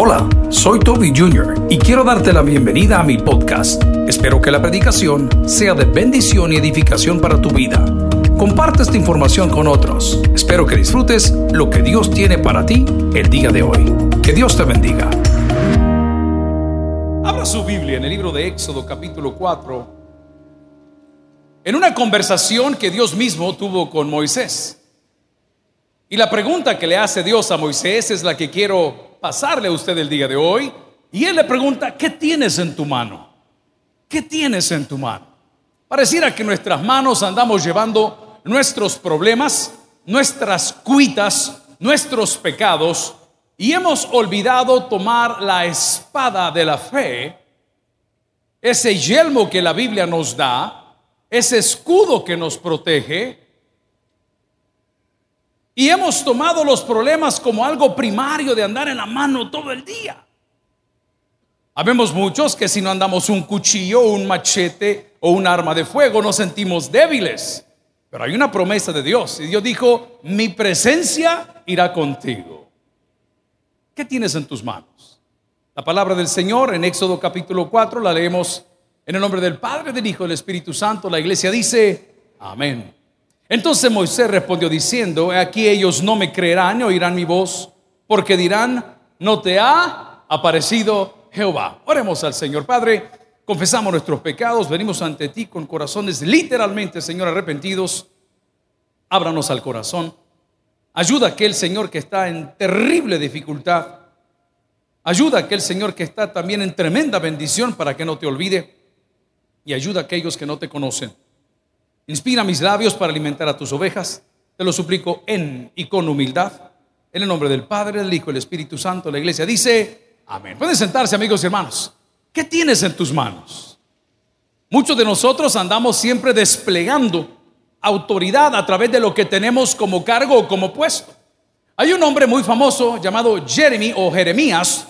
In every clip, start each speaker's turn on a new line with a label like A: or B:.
A: Hola, soy Toby Jr. y quiero darte la bienvenida a mi podcast. Espero que la predicación sea de bendición y edificación para tu vida. Comparte esta información con otros. Espero que disfrutes lo que Dios tiene para ti el día de hoy. Que Dios te bendiga. Abra su Biblia en el libro de Éxodo capítulo 4. En una conversación que Dios mismo tuvo con Moisés. Y la pregunta que le hace Dios a Moisés es la que quiero pasarle a usted el día de hoy. Y él le pregunta, ¿qué tienes en tu mano? ¿Qué tienes en tu mano? Pareciera que nuestras manos andamos llevando nuestros problemas, nuestras cuitas, nuestros pecados, y hemos olvidado tomar la espada de la fe, ese yelmo que la Biblia nos da, ese escudo que nos protege, y hemos tomado los problemas como algo primario de andar en la mano todo el día. Habemos muchos que si no andamos un cuchillo, un machete o un arma de fuego nos sentimos débiles. Pero hay una promesa de Dios y Dios dijo, mi presencia irá contigo. ¿Qué tienes en tus manos? La palabra del Señor en Éxodo capítulo 4 la leemos en el nombre del Padre, del Hijo y del Espíritu Santo. La iglesia dice, amén. Entonces Moisés respondió diciendo, aquí ellos no me creerán ni oirán mi voz, porque dirán, no te ha aparecido Jehová. Oremos al Señor Padre. Confesamos nuestros pecados, venimos ante ti con corazones literalmente, Señor, arrepentidos. Ábranos al corazón. Ayuda a aquel Señor que está en terrible dificultad. Ayuda a aquel Señor que está también en tremenda bendición para que no te olvide. Y ayuda a aquellos que no te conocen. Inspira mis labios para alimentar a tus ovejas. Te lo suplico en y con humildad. En el nombre del Padre, del Hijo del Espíritu Santo. La iglesia dice, amén. Pueden sentarse amigos y hermanos. ¿Qué tienes en tus manos? Muchos de nosotros andamos siempre desplegando autoridad a través de lo que tenemos como cargo o como puesto. Hay un hombre muy famoso llamado Jeremy o Jeremías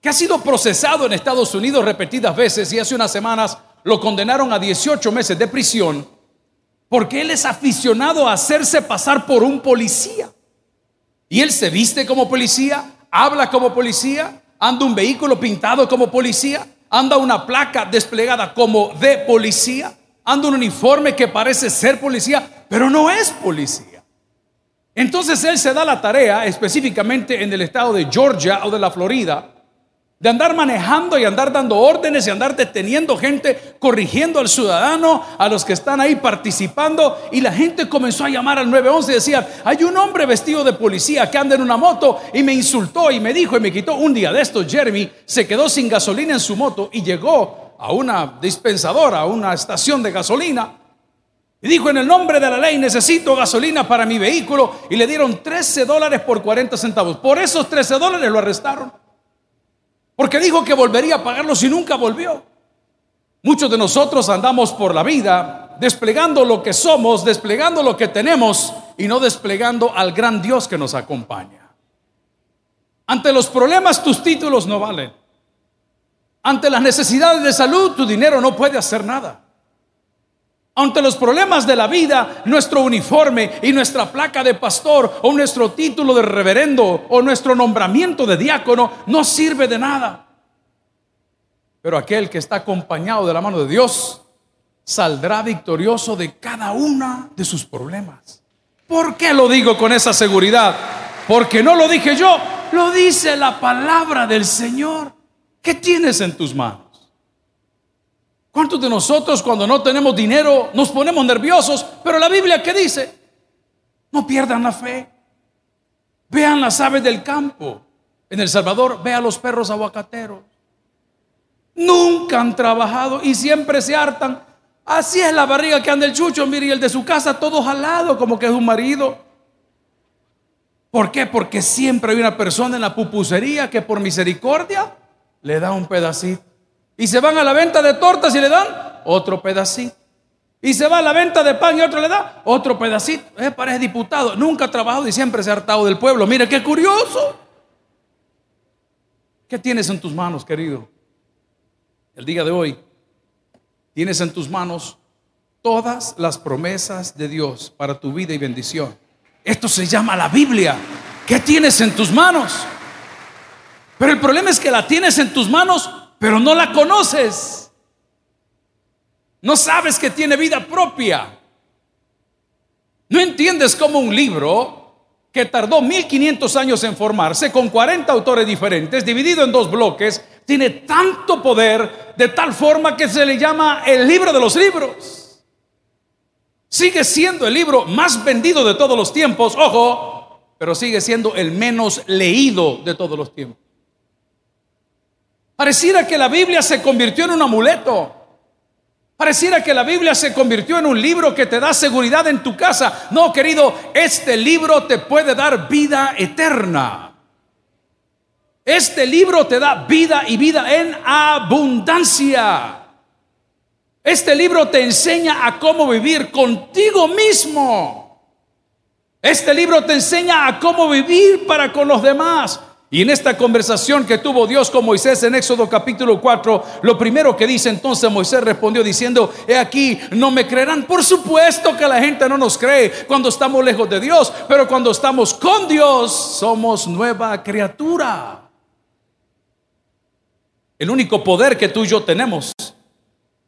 A: que ha sido procesado en Estados Unidos repetidas veces y hace unas semanas lo condenaron a 18 meses de prisión porque él es aficionado a hacerse pasar por un policía. Y él se viste como policía, habla como policía, anda un vehículo pintado como policía anda una placa desplegada como de policía, anda un uniforme que parece ser policía, pero no es policía. Entonces él se da la tarea, específicamente en el estado de Georgia o de la Florida, de andar manejando y andar dando órdenes y andar deteniendo gente, corrigiendo al ciudadano, a los que están ahí participando. Y la gente comenzó a llamar al 911 y decía, hay un hombre vestido de policía que anda en una moto y me insultó y me dijo y me quitó. Un día de estos, Jeremy se quedó sin gasolina en su moto y llegó a una dispensadora, a una estación de gasolina. Y dijo, en el nombre de la ley necesito gasolina para mi vehículo. Y le dieron 13 dólares por 40 centavos. Por esos 13 dólares lo arrestaron. Porque dijo que volvería a pagarlos y nunca volvió. Muchos de nosotros andamos por la vida desplegando lo que somos, desplegando lo que tenemos y no desplegando al gran Dios que nos acompaña. Ante los problemas tus títulos no valen. Ante las necesidades de salud tu dinero no puede hacer nada. Ante los problemas de la vida, nuestro uniforme y nuestra placa de pastor o nuestro título de reverendo o nuestro nombramiento de diácono no sirve de nada. Pero aquel que está acompañado de la mano de Dios saldrá victorioso de cada una de sus problemas. ¿Por qué lo digo con esa seguridad? Porque no lo dije yo, lo dice la palabra del Señor. ¿Qué tienes en tus manos? ¿Cuántos de nosotros cuando no tenemos dinero nos ponemos nerviosos? Pero la Biblia ¿qué dice? No pierdan la fe. Vean las aves del campo. En El Salvador, vean los perros aguacateros. Nunca han trabajado y siempre se hartan. Así es la barriga que anda el chucho, mire, y el de su casa todo jalado como que es un marido. ¿Por qué? Porque siempre hay una persona en la pupusería que por misericordia le da un pedacito. Y se van a la venta de tortas y le dan otro pedacito. Y se va a la venta de pan y otro le da otro pedacito. Eh, parece diputado. Nunca ha trabajado y siempre se ha hartado del pueblo. Mire qué curioso. ¿Qué tienes en tus manos, querido? El día de hoy tienes en tus manos todas las promesas de Dios para tu vida y bendición. Esto se llama la Biblia. ¿Qué tienes en tus manos? Pero el problema es que la tienes en tus manos, pero no la conoces. No sabes que tiene vida propia. No entiendes cómo un libro que tardó 1500 años en formarse, con 40 autores diferentes, dividido en dos bloques, tiene tanto poder de tal forma que se le llama el libro de los libros. Sigue siendo el libro más vendido de todos los tiempos, ojo, pero sigue siendo el menos leído de todos los tiempos. Pareciera que la Biblia se convirtió en un amuleto. Pareciera que la Biblia se convirtió en un libro que te da seguridad en tu casa. No, querido, este libro te puede dar vida eterna. Este libro te da vida y vida en abundancia. Este libro te enseña a cómo vivir contigo mismo. Este libro te enseña a cómo vivir para con los demás. Y en esta conversación que tuvo Dios con Moisés en Éxodo capítulo 4, lo primero que dice entonces Moisés respondió diciendo, he aquí, no me creerán. Por supuesto que la gente no nos cree cuando estamos lejos de Dios, pero cuando estamos con Dios somos nueva criatura. El único poder que tú y yo tenemos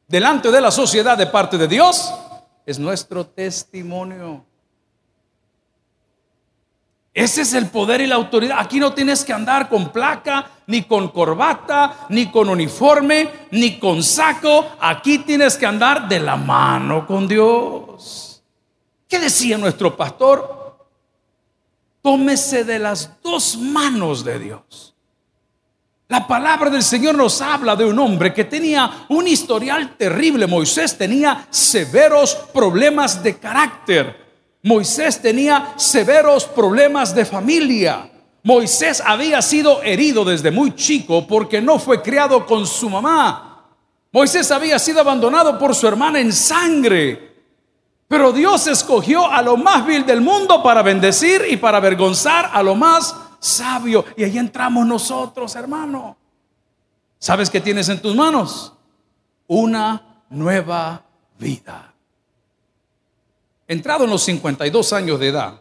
A: delante de la sociedad de parte de Dios es nuestro testimonio. Ese es el poder y la autoridad. Aquí no tienes que andar con placa, ni con corbata, ni con uniforme, ni con saco. Aquí tienes que andar de la mano con Dios. ¿Qué decía nuestro pastor? Tómese de las dos manos de Dios. La palabra del Señor nos habla de un hombre que tenía un historial terrible. Moisés tenía severos problemas de carácter. Moisés tenía severos problemas de familia. Moisés había sido herido desde muy chico porque no fue criado con su mamá. Moisés había sido abandonado por su hermana en sangre. Pero Dios escogió a lo más vil del mundo para bendecir y para avergonzar a lo más sabio. Y ahí entramos nosotros, hermano. ¿Sabes qué tienes en tus manos? Una nueva vida entrado en los 52 años de edad,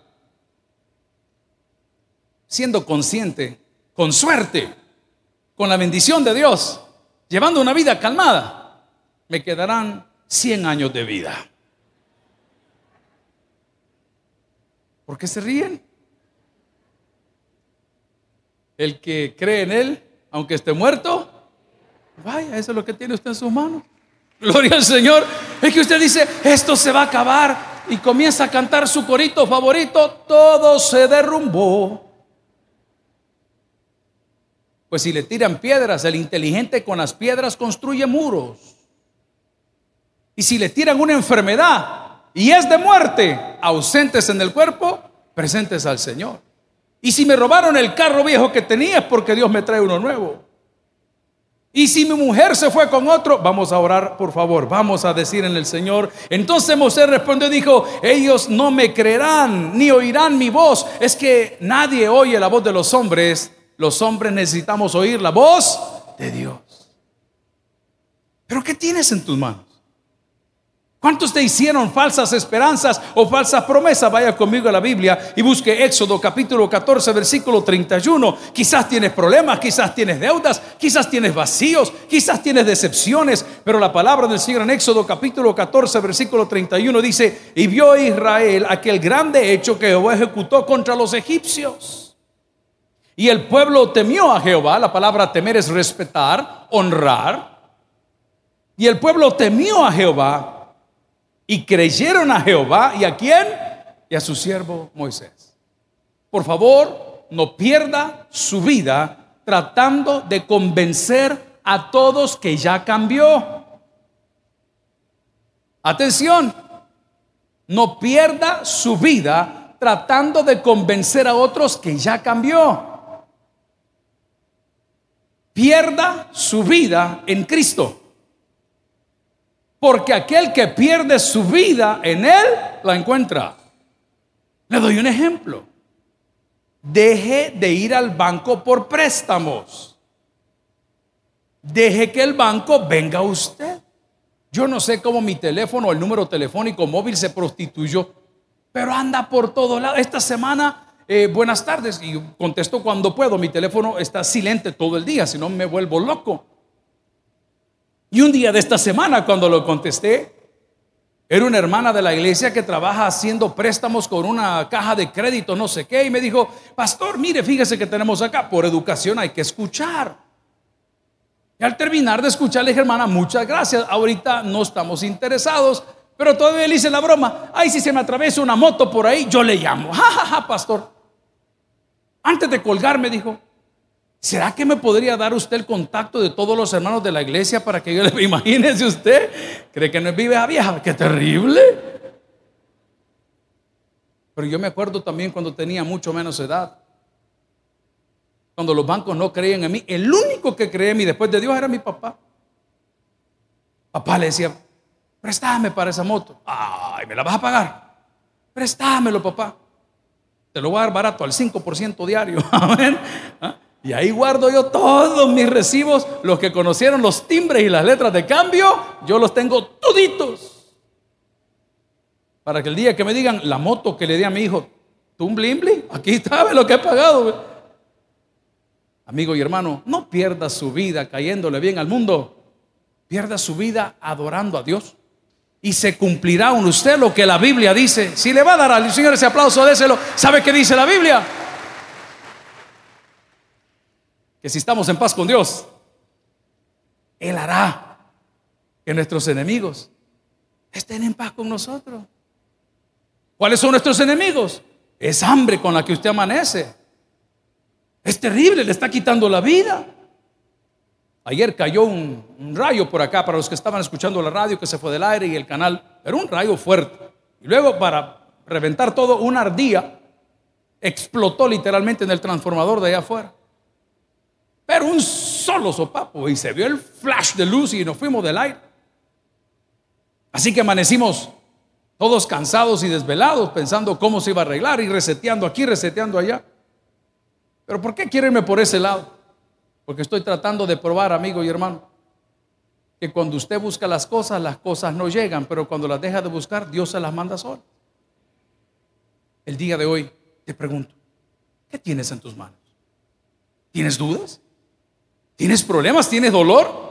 A: siendo consciente, con suerte, con la bendición de Dios, llevando una vida calmada, me quedarán 100 años de vida. ¿Por qué se ríen? El que cree en Él, aunque esté muerto, vaya, eso es lo que tiene usted en sus manos. Gloria al Señor. Es que usted dice, esto se va a acabar y comienza a cantar su corito favorito, todo se derrumbó. Pues si le tiran piedras, el inteligente con las piedras construye muros. Y si le tiran una enfermedad y es de muerte, ausentes en el cuerpo, presentes al Señor. Y si me robaron el carro viejo que tenía es porque Dios me trae uno nuevo. Y si mi mujer se fue con otro, vamos a orar, por favor, vamos a decir en el Señor. Entonces Moisés respondió y dijo, ellos no me creerán ni oirán mi voz. Es que nadie oye la voz de los hombres. Los hombres necesitamos oír la voz de Dios. Pero ¿qué tienes en tus manos? ¿Cuántos te hicieron falsas esperanzas o falsas promesas? Vaya conmigo a la Biblia y busque Éxodo capítulo 14, versículo 31. Quizás tienes problemas, quizás tienes deudas, quizás tienes vacíos, quizás tienes decepciones, pero la palabra del Señor en Éxodo capítulo 14, versículo 31 dice, y vio Israel aquel grande hecho que Jehová ejecutó contra los egipcios. Y el pueblo temió a Jehová, la palabra temer es respetar, honrar. Y el pueblo temió a Jehová y creyeron a Jehová y a quién? Y a su siervo Moisés. Por favor, no pierda su vida tratando de convencer a todos que ya cambió. Atención, no pierda su vida tratando de convencer a otros que ya cambió. Pierda su vida en Cristo. Porque aquel que pierde su vida en Él, la encuentra. Le doy un ejemplo. Deje de ir al banco por préstamos. Deje que el banco venga a usted. Yo no sé cómo mi teléfono, el número telefónico móvil se prostituyó, pero anda por todos lados. Esta semana eh, buenas tardes. Y contesto cuando puedo. Mi teléfono está silente todo el día, si no me vuelvo loco. Y un día de esta semana, cuando lo contesté, era una hermana de la iglesia que trabaja haciendo préstamos con una caja de crédito, no sé qué, y me dijo, pastor, mire, fíjese que tenemos acá, por educación hay que escuchar. Y al terminar de escuchar, le dije, hermana, muchas gracias, ahorita no estamos interesados, pero todavía le hice la broma, ay, si se me atraviesa una moto por ahí, yo le llamo, jajaja, pastor. Antes de colgar, me dijo, ¿Será que me podría dar usted el contacto de todos los hermanos de la iglesia para que yo le imagínese usted? ¿Cree que no es vive vieja? ¡Qué terrible! Pero yo me acuerdo también cuando tenía mucho menos edad. Cuando los bancos no creían en mí. El único que creía en mí después de Dios era mi papá. Papá le decía, préstame para esa moto. Ay, ¿me la vas a pagar? Préstamelo, papá. Te lo voy a dar barato al 5% diario. Amén. ¿Ah? Y ahí guardo yo todos mis recibos, los que conocieron los timbres y las letras de cambio, yo los tengo toditos. Para que el día que me digan la moto que le di a mi hijo, blimbli, aquí está lo que he pagado. Amigo y hermano, no pierda su vida cayéndole bien al mundo, pierda su vida adorando a Dios. Y se cumplirá en usted lo que la Biblia dice. Si le va a dar al Señor ese aplauso, déselo. ¿Sabe qué dice la Biblia? Que si estamos en paz con Dios, Él hará que nuestros enemigos estén en paz con nosotros. ¿Cuáles son nuestros enemigos? Es hambre con la que usted amanece. Es terrible, le está quitando la vida. Ayer cayó un, rayo por acá para los que estaban escuchando la radio que se fue del aire y el canal. Era un rayo fuerte. Y luego para reventar todo, una ardía explotó literalmente en el transformador de allá afuera. Pero un solo sopapo y se vio el flash de luz y nos fuimos del aire. Así que amanecimos todos cansados y desvelados pensando cómo se iba a arreglar y reseteando aquí, reseteando allá. Pero ¿por qué quiero irme por ese lado? Porque estoy tratando de probar, amigo y hermano, que cuando usted busca las cosas, las cosas no llegan, pero cuando las deja de buscar, Dios se las manda sola. El día de hoy te pregunto, ¿qué tienes en tus manos? ¿Tienes dudas? ¿Tienes problemas? ¿Tienes dolor?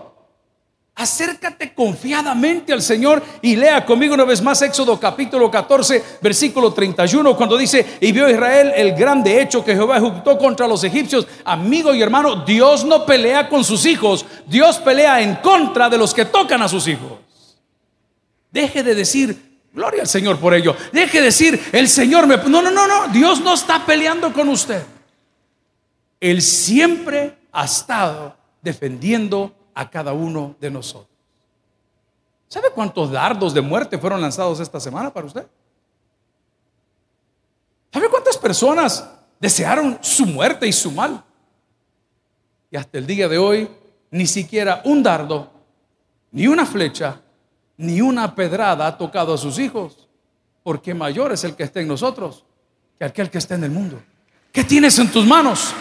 A: Acércate confiadamente al Señor y lea conmigo una vez más Éxodo capítulo 14, versículo 31, cuando dice, y vio Israel el grande hecho que Jehová ejecutó contra los egipcios. Amigo y hermano, Dios no pelea con sus hijos, Dios pelea en contra de los que tocan a sus hijos. Deje de decir, gloria al Señor por ello. Deje de decir, el Señor me... No, no, no, no, Dios no está peleando con usted. Él siempre ha estado defendiendo a cada uno de nosotros. ¿Sabe cuántos dardos de muerte fueron lanzados esta semana para usted? ¿Sabe cuántas personas desearon su muerte y su mal? Y hasta el día de hoy, ni siquiera un dardo, ni una flecha, ni una pedrada ha tocado a sus hijos, porque mayor es el que está en nosotros que aquel que está en el mundo. ¿Qué tienes en tus manos?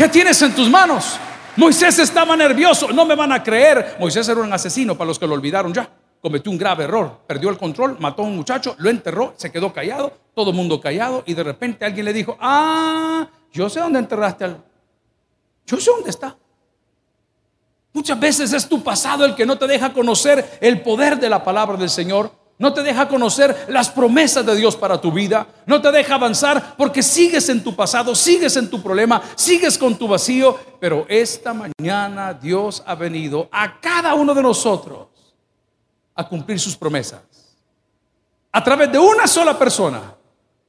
A: ¿Qué tienes en tus manos? Moisés estaba nervioso, no me van a creer. Moisés era un asesino para los que lo olvidaron ya. Cometió un grave error, perdió el control, mató a un muchacho, lo enterró, se quedó callado, todo mundo callado y de repente alguien le dijo, ah, yo sé dónde enterraste al... Yo sé dónde está. Muchas veces es tu pasado el que no te deja conocer el poder de la palabra del Señor no te deja conocer las promesas de Dios para tu vida, no te deja avanzar porque sigues en tu pasado, sigues en tu problema, sigues con tu vacío, pero esta mañana Dios ha venido a cada uno de nosotros a cumplir sus promesas a través de una sola persona,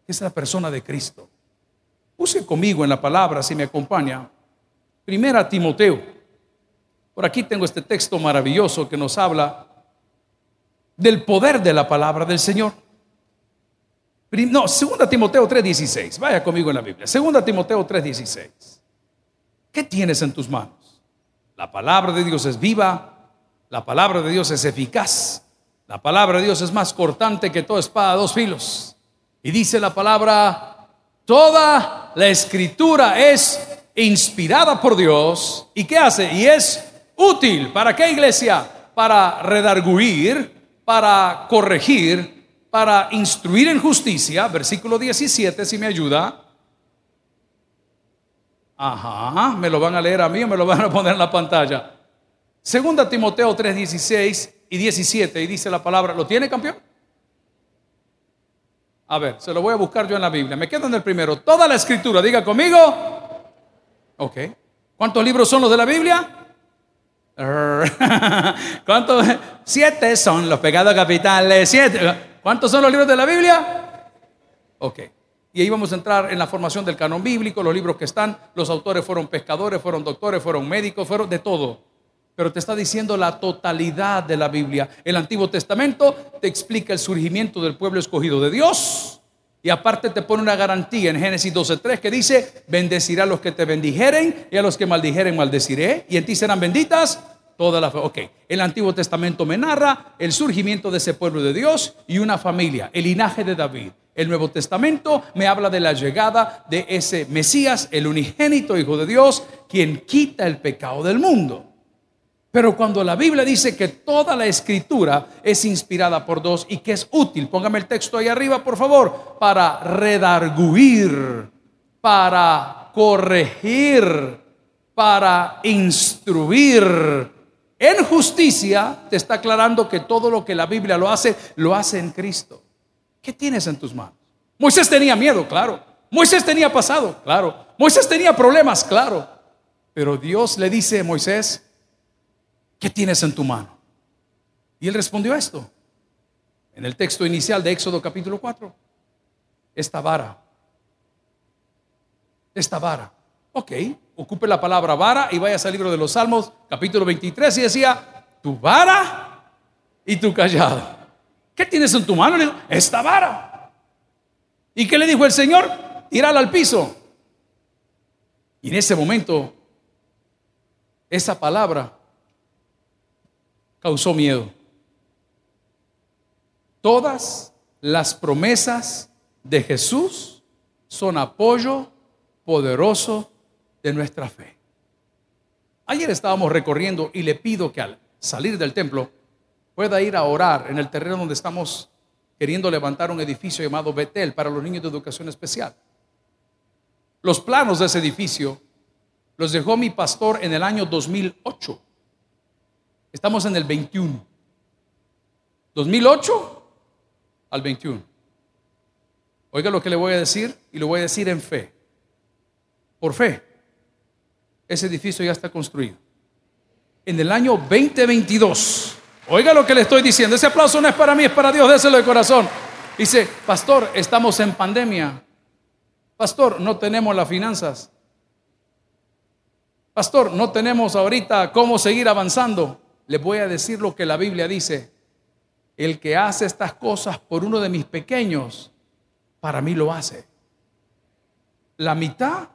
A: que es la persona de Cristo. Use conmigo en la palabra, si me acompaña, primera Timoteo. Por aquí tengo este texto maravilloso que nos habla del poder de la palabra del Señor. No, 2 Timoteo 3:16. Vaya conmigo en la Biblia. 2 Timoteo 3:16. ¿Qué tienes en tus manos? La palabra de Dios es viva, la palabra de Dios es eficaz, la palabra de Dios es más cortante que toda espada a dos filos. Y dice la palabra, toda la escritura es inspirada por Dios. ¿Y qué hace? Y es útil. ¿Para qué iglesia? Para redarguir, para corregir, para instruir en justicia, versículo 17, si me ayuda, Ajá, me lo van a leer a mí o me lo van a poner en la pantalla. Segunda Timoteo 3, 16 y 17, y dice la palabra, ¿lo tiene campeón? A ver, se lo voy a buscar yo en la Biblia. Me quedo en el primero. Toda la escritura, diga conmigo. Ok. ¿Cuántos libros son los de la Biblia? ¿Cuántos? Siete son los pecados capitales. Siete. ¿Cuántos son los libros de la Biblia? Ok. Y ahí vamos a entrar en la formación del canon bíblico, los libros que están. Los autores fueron pescadores, fueron doctores, fueron médicos, fueron de todo. Pero te está diciendo la totalidad de la Biblia. El Antiguo Testamento te explica el surgimiento del pueblo escogido de Dios. Y aparte te pone una garantía en Génesis 12.3 que dice, bendecirá a los que te bendijeren y a los que maldijeren maldeciré. Y en ti serán benditas toda la fe. Ok, el Antiguo Testamento me narra el surgimiento de ese pueblo de Dios y una familia, el linaje de David. El Nuevo Testamento me habla de la llegada de ese Mesías, el unigénito Hijo de Dios, quien quita el pecado del mundo. Pero cuando la Biblia dice que toda la escritura es inspirada por Dios y que es útil, póngame el texto ahí arriba, por favor, para redarguir, para corregir, para instruir en justicia, te está aclarando que todo lo que la Biblia lo hace, lo hace en Cristo. ¿Qué tienes en tus manos? Moisés tenía miedo, claro. Moisés tenía pasado, claro. Moisés tenía problemas, claro. Pero Dios le dice a Moisés, ¿qué tienes en tu mano? Y él respondió esto, en el texto inicial de Éxodo capítulo 4, esta vara, esta vara. Ok, ocupe la palabra vara y vaya al libro de los Salmos capítulo 23 y decía, tu vara y tu callado. ¿Qué tienes en tu mano? Esta vara. ¿Y qué le dijo el Señor? Tírala al piso. Y en ese momento, esa palabra causó miedo. Todas las promesas de Jesús son apoyo poderoso de nuestra fe. Ayer estábamos recorriendo y le pido que al salir del templo pueda ir a orar en el terreno donde estamos queriendo levantar un edificio llamado Betel para los niños de educación especial. Los planos de ese edificio los dejó mi pastor en el año 2008. Estamos en el 21. 2008 al 21. Oiga lo que le voy a decir y lo voy a decir en fe. Por fe. Ese edificio ya está construido. En el año 2022. Oiga lo que le estoy diciendo. Ese aplauso no es para mí, es para Dios. Déselo de corazón. Dice, pastor, estamos en pandemia. Pastor, no tenemos las finanzas. Pastor, no tenemos ahorita cómo seguir avanzando les voy a decir lo que la Biblia dice. El que hace estas cosas por uno de mis pequeños, para mí lo hace. La mitad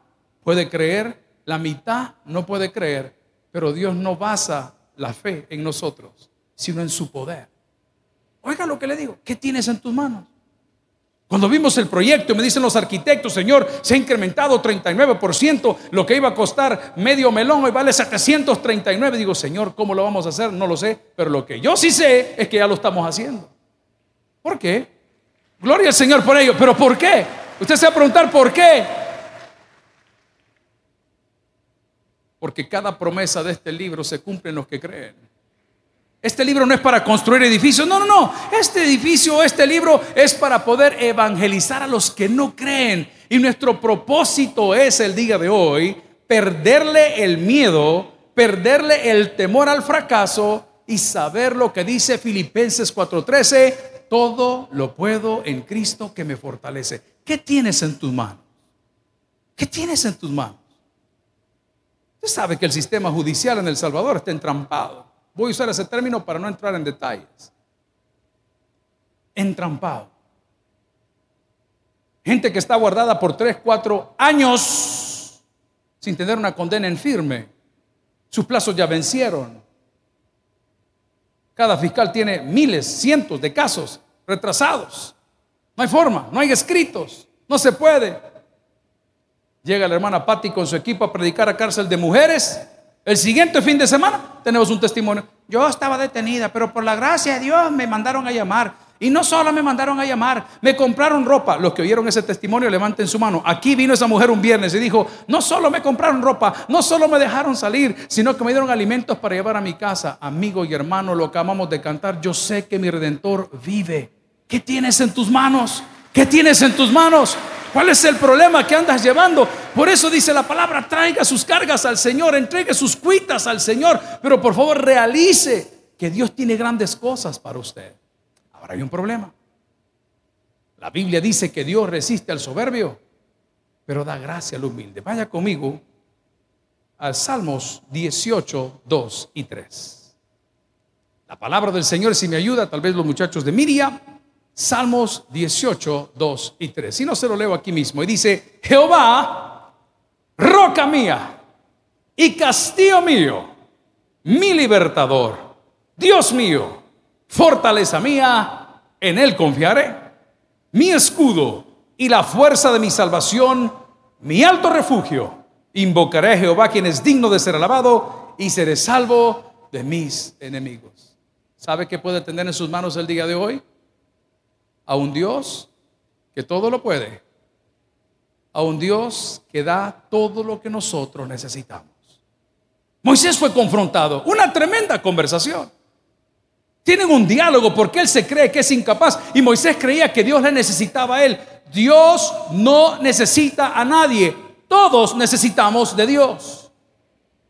A: puede creer, la mitad no puede creer, pero Dios no basa la fe en nosotros, sino en su poder. Oiga lo que le digo, ¿qué tienes en tus manos? Cuando vimos el proyecto, me dicen los arquitectos, Señor, se ha incrementado 39%, lo que iba a costar medio melón hoy vale 739. Digo, Señor, ¿cómo lo vamos a hacer? No lo sé, pero lo que yo sí sé es que ya lo estamos haciendo. ¿Por qué? Gloria al Señor por ello, pero ¿por qué? Usted se va a preguntar, ¿por qué? Porque cada promesa de este libro se cumple en los que creen. Este libro no es para construir edificios, no, no, no. Este edificio, este libro es para poder evangelizar a los que no creen. Y nuestro propósito es el día de hoy perderle el miedo, perderle el temor al fracaso y saber lo que dice Filipenses 4:13, todo lo puedo en Cristo que me fortalece. ¿Qué tienes en tus manos? ¿Qué tienes en tus manos? Usted sabe que el sistema judicial en El Salvador está entrampado. Voy a usar ese término para no entrar en detalles. Entrampado. Gente que está guardada por 3, 4 años sin tener una condena en firme. Sus plazos ya vencieron. Cada fiscal tiene miles, cientos de casos retrasados. No hay forma, no hay escritos, no se puede. Llega la hermana Patti con su equipo a predicar a cárcel de mujeres el siguiente fin de semana tenemos un testimonio. Yo estaba detenida, pero por la gracia de Dios me mandaron a llamar. Y no solo me mandaron a llamar, me compraron ropa. Los que oyeron ese testimonio, levanten su mano. Aquí vino esa mujer un viernes y dijo, no solo me compraron ropa, no solo me dejaron salir, sino que me dieron alimentos para llevar a mi casa. Amigo y hermano, lo acabamos de cantar, yo sé que mi redentor vive. ¿Qué tienes en tus manos? ¿Qué tienes en tus manos? ¿Cuál es el problema que andas llevando? Por eso dice la palabra, traiga sus cargas al Señor, entregue sus cuitas al Señor, pero por favor realice que Dios tiene grandes cosas para usted. Ahora hay un problema. La Biblia dice que Dios resiste al soberbio, pero da gracia al humilde. Vaya conmigo al Salmos 18, 2 y 3. La palabra del Señor, si me ayuda, tal vez los muchachos de Miriam, Salmos 18, 2 y 3. Si no se lo leo aquí mismo, y dice, Jehová, roca mía y castillo mío, mi libertador, Dios mío, fortaleza mía, en él confiaré, mi escudo y la fuerza de mi salvación, mi alto refugio. Invocaré a Jehová, quien es digno de ser alabado, y seré salvo de mis enemigos. ¿Sabe qué puede tener en sus manos el día de hoy? A un Dios que todo lo puede, a un Dios que da todo lo que nosotros necesitamos. Moisés fue confrontado, una tremenda conversación. Tienen un diálogo porque él se cree que es incapaz y Moisés creía que Dios le necesitaba a él. Dios no necesita a nadie, todos necesitamos de Dios.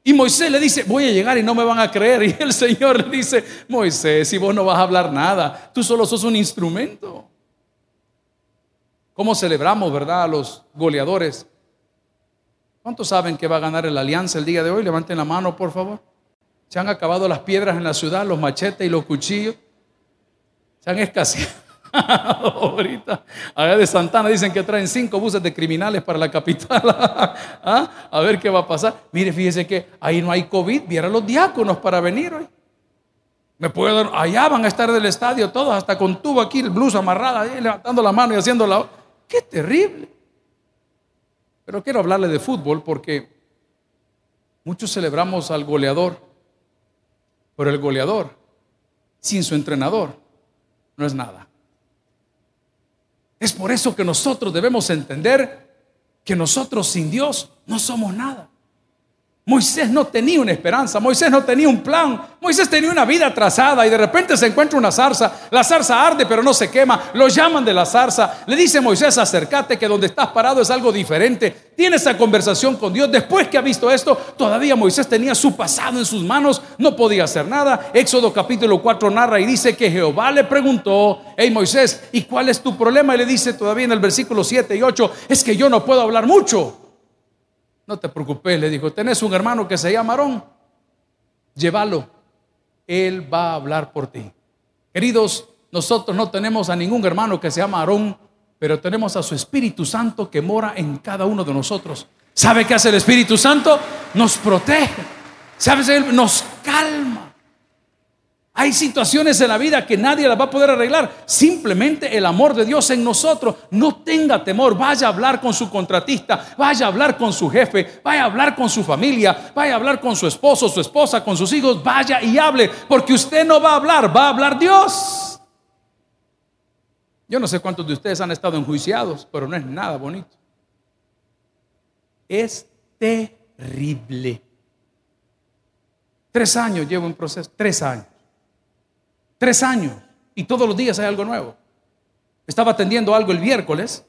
A: Y Moisés le dice, voy a llegar y no me van a creer. Y el Señor le dice, Moisés, si vos no vas a hablar nada, tú solo sos un instrumento. ¿Cómo celebramos, verdad, a los goleadores? ¿Cuántos saben que va a ganar el Alianza el día de hoy? Levanten la mano, por favor. Se han acabado las piedras en la ciudad, los machetes y los cuchillos. Se han escaseado. Ahorita, allá de Santana dicen que traen cinco buses de criminales para la capital. ¿Ah? A ver qué va a pasar. Mire, fíjese que ahí no hay COVID. Vieron los diáconos para venir hoy. Me puedo, allá van a estar del estadio todos, hasta con tubo aquí, el blues amarrada, levantando la mano y haciendo la. ¡Qué terrible! Pero quiero hablarle de fútbol porque muchos celebramos al goleador, pero el goleador, sin su entrenador, no es nada. Es por eso que nosotros debemos entender que nosotros sin Dios no somos nada. Moisés no tenía una esperanza, Moisés no tenía un plan, Moisés tenía una vida trazada y de repente se encuentra una zarza, la zarza arde pero no se quema, lo llaman de la zarza, le dice Moisés acércate que donde estás parado es algo diferente, tiene esa conversación con Dios, después que ha visto esto, todavía Moisés tenía su pasado en sus manos, no podía hacer nada, Éxodo capítulo 4 narra y dice que Jehová le preguntó, hey Moisés, ¿y cuál es tu problema? Y le dice todavía en el versículo 7 y 8, es que yo no puedo hablar mucho. No te preocupes, le dijo, tenés un hermano que se llama Aarón, llévalo, él va a hablar por ti. Queridos, nosotros no tenemos a ningún hermano que se llama Aarón, pero tenemos a su Espíritu Santo que mora en cada uno de nosotros. ¿Sabe qué hace el Espíritu Santo? Nos protege. ¿Sabe? Nos calma. Hay situaciones en la vida que nadie las va a poder arreglar. Simplemente el amor de Dios en nosotros. No tenga temor. Vaya a hablar con su contratista. Vaya a hablar con su jefe. Vaya a hablar con su familia. Vaya a hablar con su esposo, su esposa, con sus hijos. Vaya y hable. Porque usted no va a hablar. Va a hablar Dios. Yo no sé cuántos de ustedes han estado enjuiciados, pero no es nada bonito. Es terrible. Tres años llevo en proceso. Tres años. Tres años y todos los días hay algo nuevo. Estaba atendiendo algo el miércoles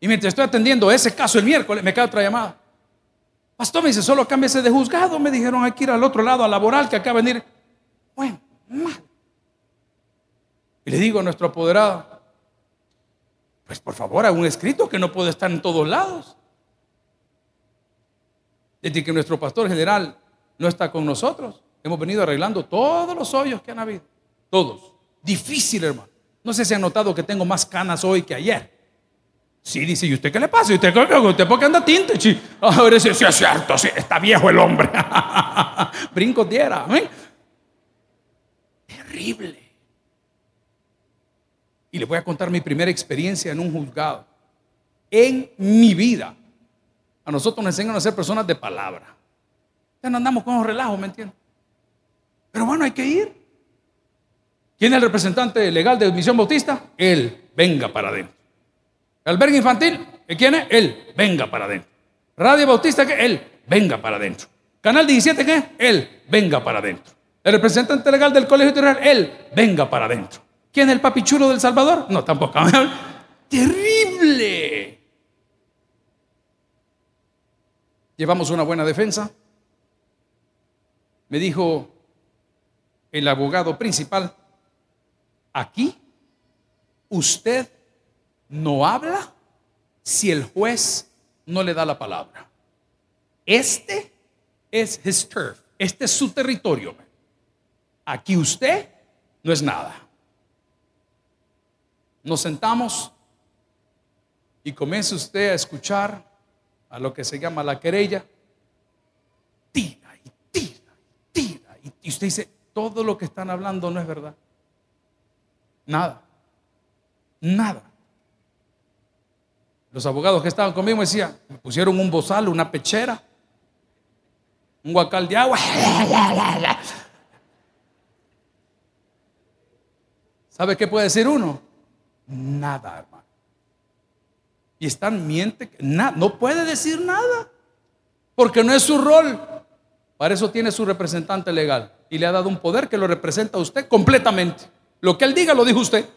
A: y mientras estoy atendiendo ese caso el miércoles me cae otra llamada. Pastor me dice, solo cámbiese de juzgado. Me dijeron, hay que ir al otro lado, a laboral, que acaba de venir. Bueno, mal. Y le digo a nuestro apoderado, pues por favor, haga un escrito que no puede estar en todos lados. Desde que nuestro pastor general no está con nosotros, hemos venido arreglando todos los hoyos que han habido. Todos. Difícil, hermano. No sé si han notado que tengo más canas hoy que ayer. Sí, dice, ¿y usted qué le pasa? ¿Y usted, usted por qué anda tinte? Ahora sí, sí, es cierto, sí, está viejo el hombre. Brinco tierra. Terrible. Y le voy a contar mi primera experiencia en un juzgado. En mi vida. A nosotros nos enseñan a ser personas de palabra. Ya no andamos con los relajos, ¿me entiendes? Pero bueno, hay que ir. ¿Quién es el representante legal de Misión Bautista? Él, venga para adentro. Albergue infantil, ¿quién es? Él, venga para adentro. Radio Bautista, ¿qué? Él, venga para adentro. Canal 17, ¿qué? Él, venga para adentro. El representante legal del Colegio Territorial, él, venga para adentro. ¿Quién es el papichulo del Salvador? No, tampoco. Terrible. Llevamos una buena defensa. Me dijo el abogado principal, aquí usted no habla si el juez no le da la palabra. Este es his turf, este es su territorio. Aquí usted no es nada. Nos sentamos y comienza usted a escuchar a lo que se llama la querella. Tira y tira y tira. Y usted dice, todo lo que están hablando no es verdad. Nada. Nada. Los abogados que estaban conmigo me decían, me pusieron un bozal, una pechera, un guacal de agua. ¿Sabe qué puede decir uno? Nada, hermano. Y están miente, no puede decir nada, porque no es su rol. Para eso tiene su representante legal y le ha dado un poder que lo representa a usted completamente. Lo que él diga lo dijo usted.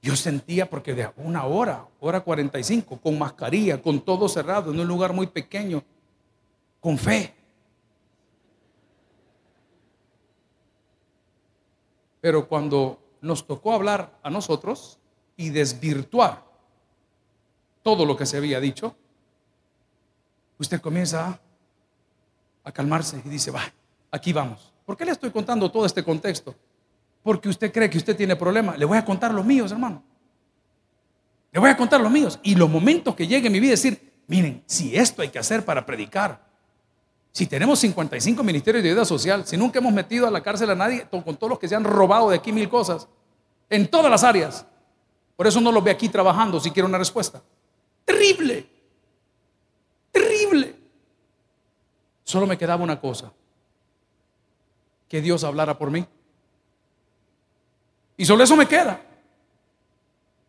A: Yo sentía, porque de una hora, hora 45, con mascarilla, con todo cerrado, en un lugar muy pequeño, con fe. Pero cuando nos tocó hablar a nosotros y desvirtuar todo lo que se había dicho, usted comienza a calmarse y dice, va, aquí vamos. ¿Por qué le estoy contando todo este contexto? porque usted cree que usted tiene problemas. Le voy a contar los míos, hermano. Le voy a contar los míos. Y los momentos que llegue en mi vida, decir, miren, si esto hay que hacer para predicar, si tenemos 55 ministerios de ayuda social, si nunca hemos metido a la cárcel a nadie, con todos los que se han robado de aquí mil cosas, en todas las áreas. Por eso no los ve aquí trabajando si quiere una respuesta. Terrible. Terrible. Solo me quedaba una cosa. Que Dios hablara por mí. Y solo eso me queda.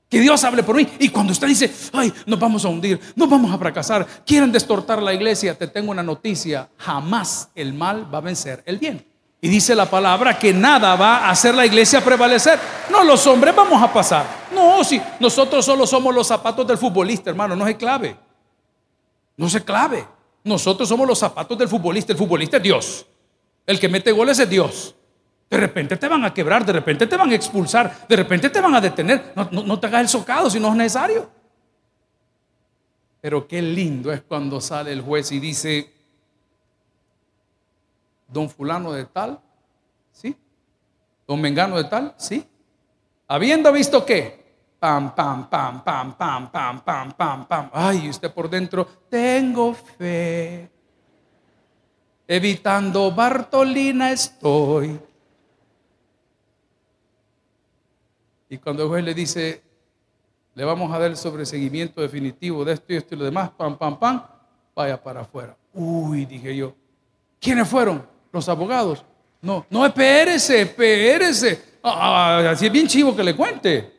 A: Que Dios hable por mí. Y cuando usted dice, ay, nos vamos a hundir, nos vamos a fracasar, quieren destortar la iglesia, te tengo una noticia, jamás el mal va a vencer el bien. Y dice la palabra que nada va a hacer la iglesia prevalecer. No, los hombres vamos a pasar. No, si nosotros solo somos los zapatos del futbolista, hermano, no se clave. No se clave. Nosotros somos los zapatos del futbolista. El futbolista es Dios. El que mete goles es Dios. De repente te van a quebrar, de repente te van a expulsar, de repente te van a detener. No, te hagas el socado si no es necesario. Pero qué lindo es cuando sale el juez y dice, don fulano de tal, ¿sí? Don Mengano de tal, ¿sí? Habiendo visto que, pam, pam, pam, pam, pam, pam, pam, pam, pam. Ay, usted por dentro, tengo fe. Evitando Bartolina estoy. Y cuando el juez le dice, le vamos a dar el sobreseguimiento definitivo de esto y esto y lo demás, pam, pam, pam, vaya para afuera. Uy, dije yo, ¿quiénes fueron? Los abogados. No, no, espérese, espérese. Ah, así es bien chivo que le cuente.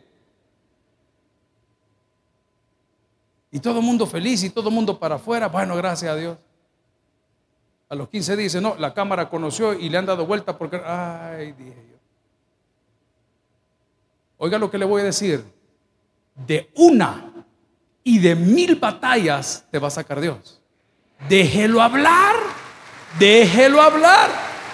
A: Y todo el mundo feliz y todo el mundo para afuera. Bueno, gracias a Dios. A los 15 dice, no, la cámara conoció y le han dado vuelta porque, ay, dije yo. Oiga lo que le voy a decir. De una y de mil batallas te va a sacar Dios. Déjelo hablar. Déjelo hablar.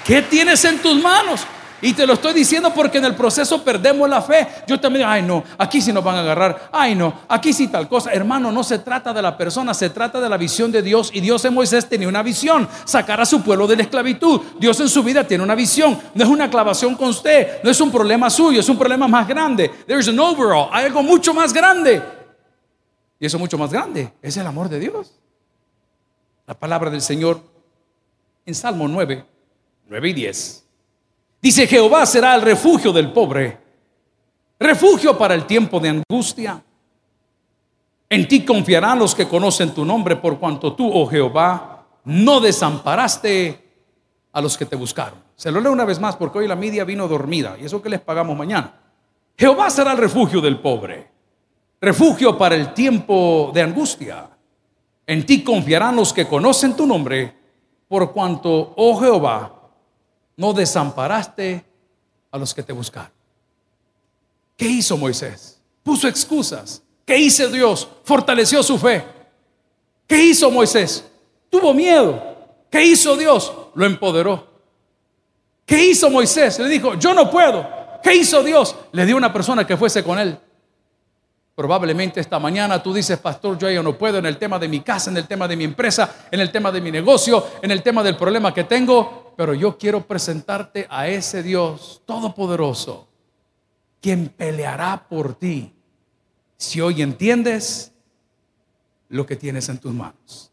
A: ¿Qué tienes en tus manos? Y te lo estoy diciendo porque en el proceso perdemos la fe. Yo también, ay no, aquí sí nos van a agarrar, ay no, aquí sí tal cosa. Hermano, no se trata de la persona, se trata de la visión de Dios. Y Dios en Moisés tenía una visión, sacar a su pueblo de la esclavitud. Dios en su vida tiene una visión. No es una clavación con usted, no es un problema suyo, es un problema más grande. There's an overall, hay algo mucho más grande. Y eso mucho más grande es el amor de Dios. La palabra del Señor en Salmo 9, 9 y 10. Dice, Jehová será el refugio del pobre, refugio para el tiempo de angustia. En ti confiarán los que conocen tu nombre, por cuanto tú, oh Jehová, no desamparaste a los que te buscaron. Se lo leo una vez más porque hoy la media vino dormida y eso que les pagamos mañana. Jehová será el refugio del pobre, refugio para el tiempo de angustia. En ti confiarán los que conocen tu nombre, por cuanto, oh Jehová, no desamparaste a los que te buscaron. ¿Qué hizo Moisés? Puso excusas. ¿Qué hizo Dios? Fortaleció su fe. ¿Qué hizo Moisés? Tuvo miedo. ¿Qué hizo Dios? Lo empoderó. ¿Qué hizo Moisés? Le dijo, yo no puedo. ¿Qué hizo Dios? Le dio una persona que fuese con él. Probablemente esta mañana tú dices, pastor, yo ya no puedo en el tema de mi casa, en el tema de mi empresa, en el tema de mi negocio, en el tema del problema que tengo, pero yo quiero presentarte a ese Dios todopoderoso, quien peleará por ti si hoy entiendes lo que tienes en tus manos.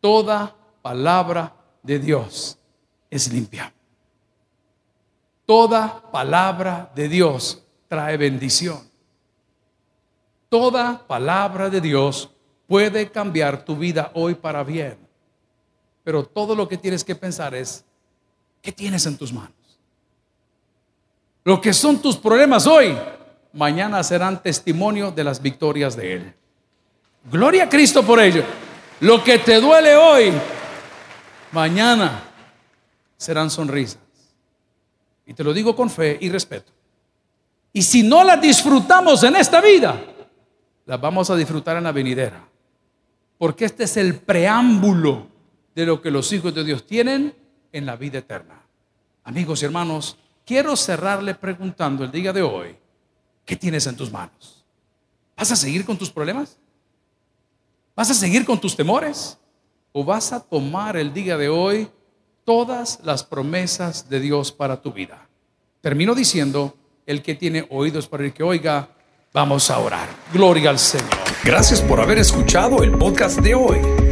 A: Toda palabra de Dios es limpia. Toda palabra de Dios trae bendición. Toda palabra de Dios puede cambiar tu vida hoy para bien. Pero todo lo que tienes que pensar es, ¿qué tienes en tus manos? Lo que son tus problemas hoy, mañana serán testimonio de las victorias de Él. Gloria a Cristo por ello. Lo que te duele hoy, mañana serán sonrisas. Y te lo digo con fe y respeto. Y si no las disfrutamos en esta vida, las vamos a disfrutar en la venidera. Porque este es el preámbulo de lo que los hijos de Dios tienen en la vida eterna. Amigos y hermanos, quiero cerrarle preguntando el día de hoy, ¿qué tienes en tus manos? ¿Vas a seguir con tus problemas? ¿Vas a seguir con tus temores? ¿O vas a tomar el día de hoy todas las promesas de Dios para tu vida? Termino diciendo, el que tiene oídos para el que oiga, Vamos a orar. Gloria al Señor.
B: Gracias por haber escuchado el podcast de hoy.